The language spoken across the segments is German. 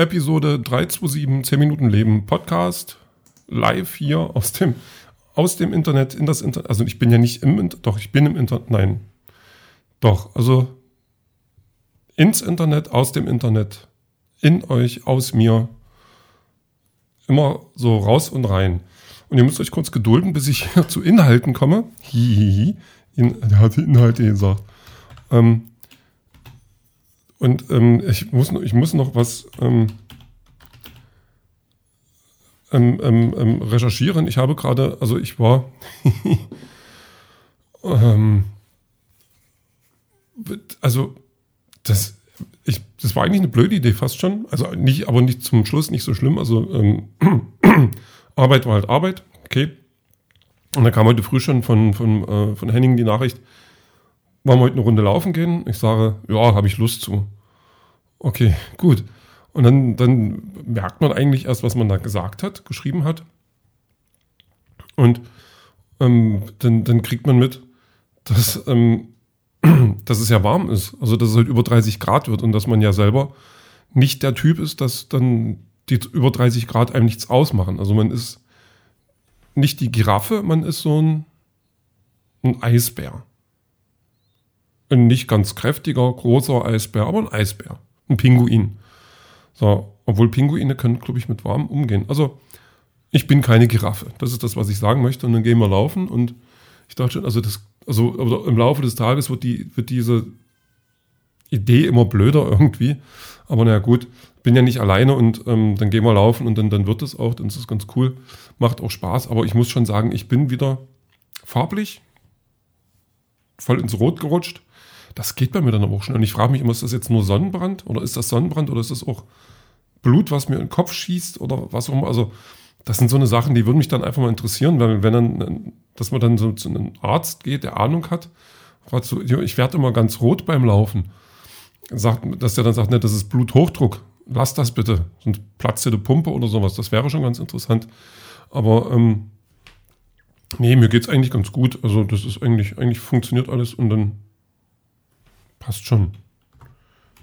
Episode 327, 10 Minuten Leben, Podcast, live hier aus dem, aus dem Internet in das Internet. Also ich bin ja nicht im Internet, doch, ich bin im Internet, nein. Doch, also ins Internet, aus dem Internet, in euch, aus mir. Immer so raus und rein. Und ihr müsst euch kurz gedulden, bis ich zu Inhalten komme. Hihihi. In, der hat die Inhalte gesagt. Ähm, und ähm, ich, muss, ich muss noch was ähm, ähm, ähm, ähm recherchieren. Ich habe gerade, also ich war, ähm, also das, ich, das war eigentlich eine blöde Idee fast schon. Also nicht, aber nicht zum Schluss nicht so schlimm. Also ähm, Arbeit war halt Arbeit, okay. Und dann kam heute früh schon von, von, äh, von Henning die Nachricht, wollen wir heute eine Runde laufen gehen? Ich sage, ja, habe ich Lust zu. Okay, gut. Und dann, dann merkt man eigentlich erst, was man da gesagt hat, geschrieben hat. Und ähm, dann, dann kriegt man mit, dass, ähm, dass es ja warm ist. Also, dass es halt über 30 Grad wird und dass man ja selber nicht der Typ ist, dass dann die über 30 Grad einem nichts ausmachen. Also, man ist nicht die Giraffe, man ist so ein, ein Eisbär. Ein nicht ganz kräftiger, großer Eisbär, aber ein Eisbär. Ein Pinguin. So, obwohl Pinguine können, glaube ich, mit warm umgehen. Also, ich bin keine Giraffe. Das ist das, was ich sagen möchte. Und dann gehen wir laufen. Und ich dachte schon, also, das, also im Laufe des Tages wird, die, wird diese Idee immer blöder irgendwie. Aber naja, gut, bin ja nicht alleine und ähm, dann gehen wir laufen und dann, dann wird es auch. Dann ist es ganz cool. Macht auch Spaß. Aber ich muss schon sagen, ich bin wieder farblich voll ins Rot gerutscht. Das geht bei mir dann aber auch schon. Und ich frage mich immer, ist das jetzt nur Sonnenbrand oder ist das Sonnenbrand oder ist das auch Blut, was mir in den Kopf schießt oder was auch immer. Also das sind so eine Sachen, die würden mich dann einfach mal interessieren, weil wenn dann, dass man dann so zu einem Arzt geht, der Ahnung hat, so, ich werde immer ganz rot beim Laufen, sagt, dass der dann sagt, ne, das ist Bluthochdruck, lass das bitte, sonst platzt dir die Pumpe oder sowas. Das wäre schon ganz interessant. Aber ähm, nee, mir geht es eigentlich ganz gut. Also das ist eigentlich, eigentlich funktioniert alles und dann passt schon.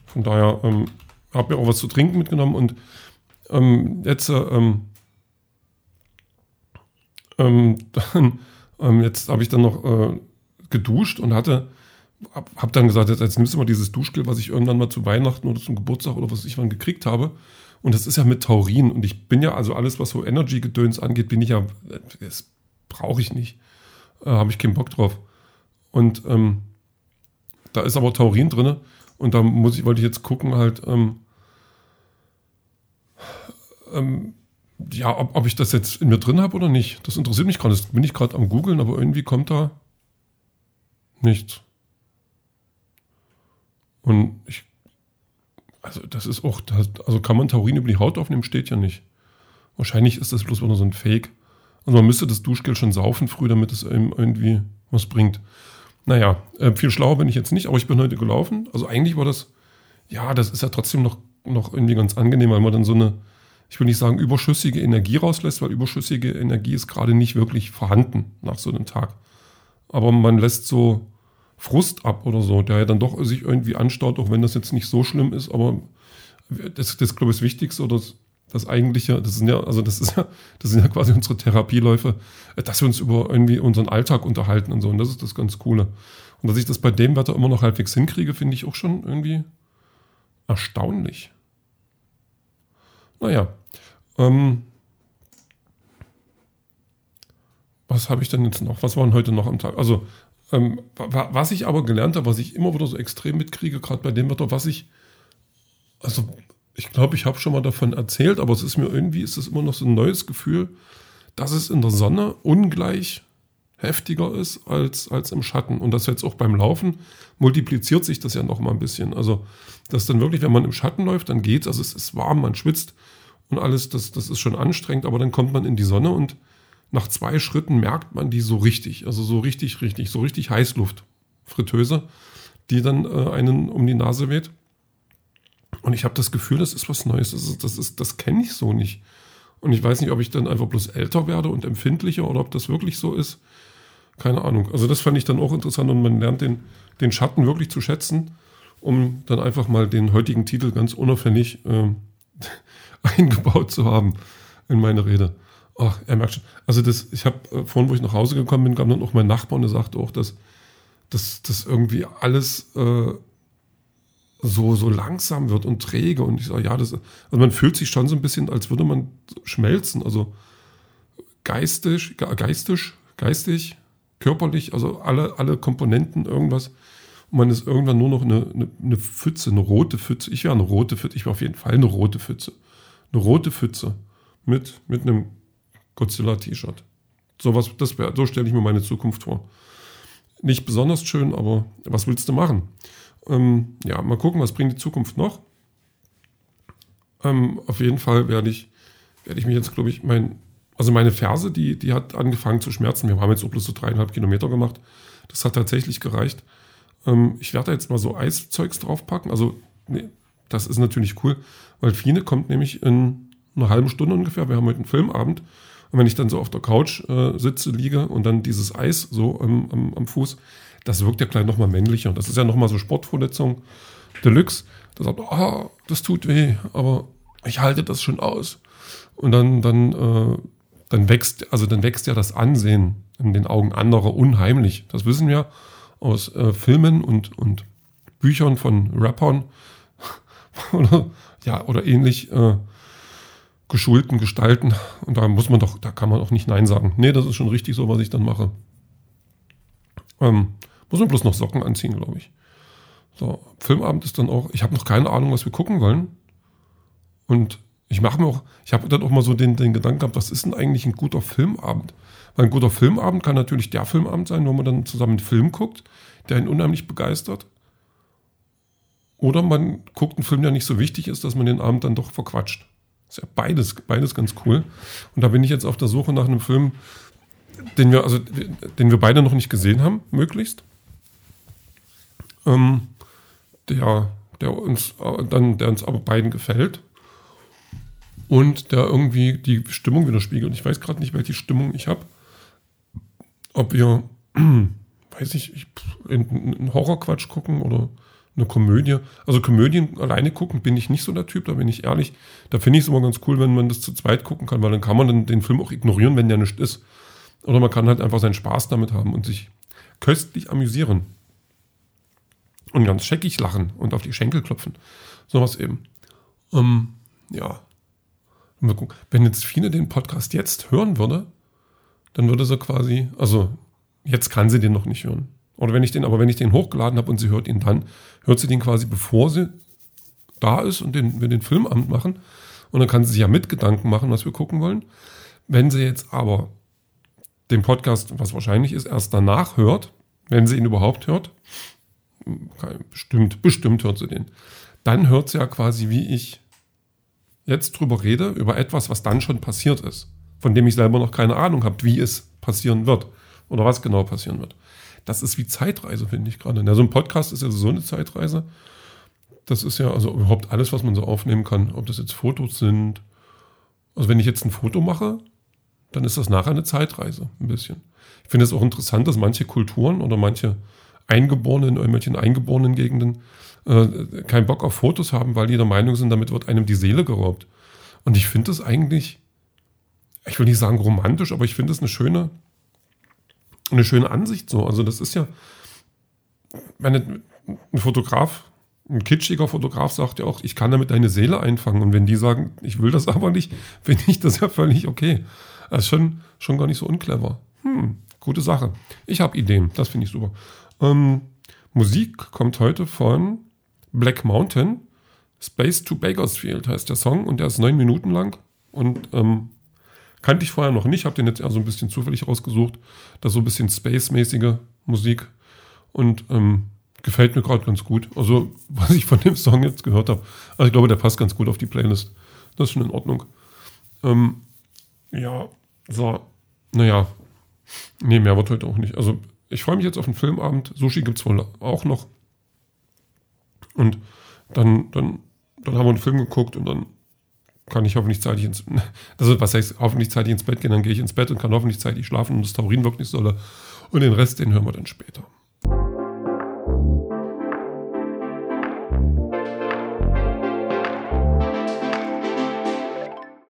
Von daher ähm, habe mir auch was zu trinken mitgenommen und ähm, jetzt, äh, ähm, ähm dann, ähm, jetzt habe ich dann noch äh, geduscht und hatte, habe hab dann gesagt, jetzt, jetzt nimmst du mal dieses Duschgel, was ich irgendwann mal zu Weihnachten oder zum Geburtstag oder was ich wann gekriegt habe. Und das ist ja mit Taurin. Und ich bin ja, also alles, was so Energy-Gedöns angeht, bin ich ja, das brauche ich nicht. Äh, habe ich keinen Bock drauf. Und ähm, da ist aber Taurin drin. Und da muss ich, wollte ich jetzt gucken, halt, ähm, ähm, ja, ob, ob, ich das jetzt in mir drin habe oder nicht. Das interessiert mich gerade. Das bin ich gerade am googeln, aber irgendwie kommt da nichts. Und ich, also das ist auch, das, also kann man Taurin über die Haut aufnehmen, steht ja nicht. Wahrscheinlich ist das bloß nur so ein Fake. Also man müsste das Duschgel schon saufen früh, damit es irgendwie was bringt. Naja, äh, viel schlauer bin ich jetzt nicht, aber ich bin heute gelaufen. Also eigentlich war das, ja, das ist ja trotzdem noch, noch irgendwie ganz angenehm, weil man dann so eine, ich will nicht sagen überschüssige Energie rauslässt, weil überschüssige Energie ist gerade nicht wirklich vorhanden nach so einem Tag. Aber man lässt so Frust ab oder so, der ja dann doch sich irgendwie anstaut, auch wenn das jetzt nicht so schlimm ist, aber das, das glaube ich, das Wichtigste oder das, das eigentliche, das sind ja, also das ist ja, das sind ja quasi unsere Therapieläufe, dass wir uns über irgendwie unseren Alltag unterhalten und so. Und das ist das ganz Coole. Und dass ich das bei dem Wetter immer noch halbwegs hinkriege, finde ich auch schon irgendwie erstaunlich. Naja. Ähm, was habe ich denn jetzt noch? Was war denn heute noch am Tag? Also, ähm, was ich aber gelernt habe, was ich immer wieder so extrem mitkriege, gerade bei dem Wetter, was ich, also ich glaube, ich habe schon mal davon erzählt, aber es ist mir irgendwie, ist es immer noch so ein neues Gefühl, dass es in der Sonne ungleich heftiger ist als, als im Schatten. Und das jetzt auch beim Laufen multipliziert sich das ja noch mal ein bisschen. Also, dass dann wirklich, wenn man im Schatten läuft, dann geht's. Also, es ist warm, man schwitzt und alles, das, das ist schon anstrengend, aber dann kommt man in die Sonne und nach zwei Schritten merkt man die so richtig. Also, so richtig, richtig, so richtig Heißluft, Fritteuse, die dann äh, einen um die Nase weht. Und ich habe das Gefühl, das ist was Neues. Das, ist, das, ist, das kenne ich so nicht. Und ich weiß nicht, ob ich dann einfach bloß älter werde und empfindlicher oder ob das wirklich so ist. Keine Ahnung. Also das fand ich dann auch interessant und man lernt den, den Schatten wirklich zu schätzen, um dann einfach mal den heutigen Titel ganz unauffällig äh, eingebaut zu haben in meine Rede. Ach, er merkt schon. Also das, ich habe äh, vorhin, wo ich nach Hause gekommen bin, kam dann auch mein Nachbar und der sagte auch, dass dass das irgendwie alles äh, so, so langsam wird und träge. Und ich sage, ja, das, also man fühlt sich schon so ein bisschen, als würde man schmelzen. Also geistig, geistig, geistig, körperlich, also alle, alle Komponenten, irgendwas. Und man ist irgendwann nur noch eine, eine, eine Pfütze, eine rote Pfütze. Ich wäre eine rote Pfütze, ich wäre auf jeden Fall eine rote Pfütze. Eine rote Pfütze mit, mit einem Godzilla-T-Shirt. So, was, das wär, so stelle ich mir meine Zukunft vor. Nicht besonders schön, aber was willst du machen? Ähm, ja, mal gucken, was bringt die Zukunft noch. Ähm, auf jeden Fall werde ich, werde ich mich jetzt, glaube ich, mein, also meine Ferse, die, die hat angefangen zu schmerzen. Wir haben jetzt auch bloß so dreieinhalb Kilometer gemacht. Das hat tatsächlich gereicht. Ähm, ich werde jetzt mal so Eiszeugs draufpacken. Also, nee, das ist natürlich cool, weil Fine kommt nämlich in einer halben Stunde ungefähr. Wir haben heute einen Filmabend. Und wenn ich dann so auf der Couch äh, sitze, liege und dann dieses Eis so am, am, am Fuß, das wirkt ja gleich nochmal männlicher. Das ist ja nochmal so Sportverletzung Deluxe. Da sagt, oh, das tut weh, aber ich halte das schon aus. Und dann, dann, äh, dann wächst, also dann wächst ja das Ansehen in den Augen anderer unheimlich. Das wissen wir aus äh, Filmen und, und Büchern von Rappern oder, ja, oder ähnlich. Äh, geschulten Gestalten. Und da muss man doch, da kann man auch nicht Nein sagen. Nee, das ist schon richtig so, was ich dann mache. Ähm, muss man bloß noch Socken anziehen, glaube ich. So, Filmabend ist dann auch, ich habe noch keine Ahnung, was wir gucken wollen. Und ich mache mir auch, ich habe dann auch mal so den, den Gedanken gehabt, was ist denn eigentlich ein guter Filmabend? Weil ein guter Filmabend kann natürlich der Filmabend sein, wo man dann zusammen einen Film guckt, der einen unheimlich begeistert. Oder man guckt einen Film, der nicht so wichtig ist, dass man den Abend dann doch verquatscht. Ist ja beides, beides ganz cool. Und da bin ich jetzt auf der Suche nach einem Film, den wir, also, den wir beide noch nicht gesehen haben, möglichst. Ähm, der, der uns äh, dann, der uns aber beiden gefällt. Und der irgendwie die Stimmung widerspiegelt. Ich weiß gerade nicht, welche Stimmung ich habe. Ob wir, weiß ich, einen Horrorquatsch gucken oder eine Komödie. Also Komödien alleine gucken bin ich nicht so der Typ, da bin ich ehrlich. Da finde ich es immer ganz cool, wenn man das zu zweit gucken kann, weil dann kann man dann den Film auch ignorieren, wenn der nicht ist. Oder man kann halt einfach seinen Spaß damit haben und sich köstlich amüsieren. Und ganz scheckig lachen und auf die Schenkel klopfen. Sowas eben. Ähm, ja. Wenn jetzt Fine den Podcast jetzt hören würde, dann würde sie quasi, also jetzt kann sie den noch nicht hören. Oder wenn ich den, aber wenn ich den hochgeladen habe und sie hört ihn dann, hört sie den quasi bevor sie da ist und den, wir den Filmamt machen. Und dann kann sie sich ja mit Gedanken machen, was wir gucken wollen. Wenn sie jetzt aber den Podcast, was wahrscheinlich ist, erst danach hört, wenn sie ihn überhaupt hört, bestimmt, bestimmt hört sie den, dann hört sie ja quasi, wie ich jetzt drüber rede, über etwas, was dann schon passiert ist, von dem ich selber noch keine Ahnung habe, wie es passieren wird oder was genau passieren wird das ist wie Zeitreise, finde ich gerade. So ein Podcast ist ja so eine Zeitreise. Das ist ja also überhaupt alles, was man so aufnehmen kann. Ob das jetzt Fotos sind. Also wenn ich jetzt ein Foto mache, dann ist das nachher eine Zeitreise, ein bisschen. Ich finde es auch interessant, dass manche Kulturen oder manche Eingeborenen in irgendwelchen eingeborenen Gegenden äh, keinen Bock auf Fotos haben, weil die der Meinung sind, damit wird einem die Seele geraubt. Und ich finde das eigentlich, ich will nicht sagen romantisch, aber ich finde es eine schöne, eine schöne Ansicht so. Also das ist ja, meine, ein Fotograf, ein kitschiger Fotograf sagt ja auch, ich kann damit deine Seele einfangen. Und wenn die sagen, ich will das aber nicht, finde ich das ja völlig okay. Das ist schon, schon gar nicht so unclever. Hm, gute Sache. Ich habe Ideen, das finde ich super. Ähm, Musik kommt heute von Black Mountain. Space to Bakersfield heißt der Song und der ist neun Minuten lang. Und ähm, Kannte ich vorher noch nicht, habe den jetzt eher so ein bisschen zufällig rausgesucht. Das ist so ein bisschen Space-mäßige Musik und ähm, gefällt mir gerade ganz gut. Also, was ich von dem Song jetzt gehört habe. Also, ich glaube, der passt ganz gut auf die Playlist. Das ist schon in Ordnung. Ähm, ja, so, naja. Nee, mehr wird heute auch nicht. Also, ich freue mich jetzt auf den Filmabend. Sushi gibt es wohl auch noch. Und dann, dann, dann haben wir einen Film geguckt und dann kann ich hoffentlich zeitig ins, also was heißt hoffentlich zeitig ins Bett gehen, dann gehe ich ins Bett und kann hoffentlich zeitig schlafen und das Taurin wirkt nicht solle. Und den Rest, den hören wir dann später.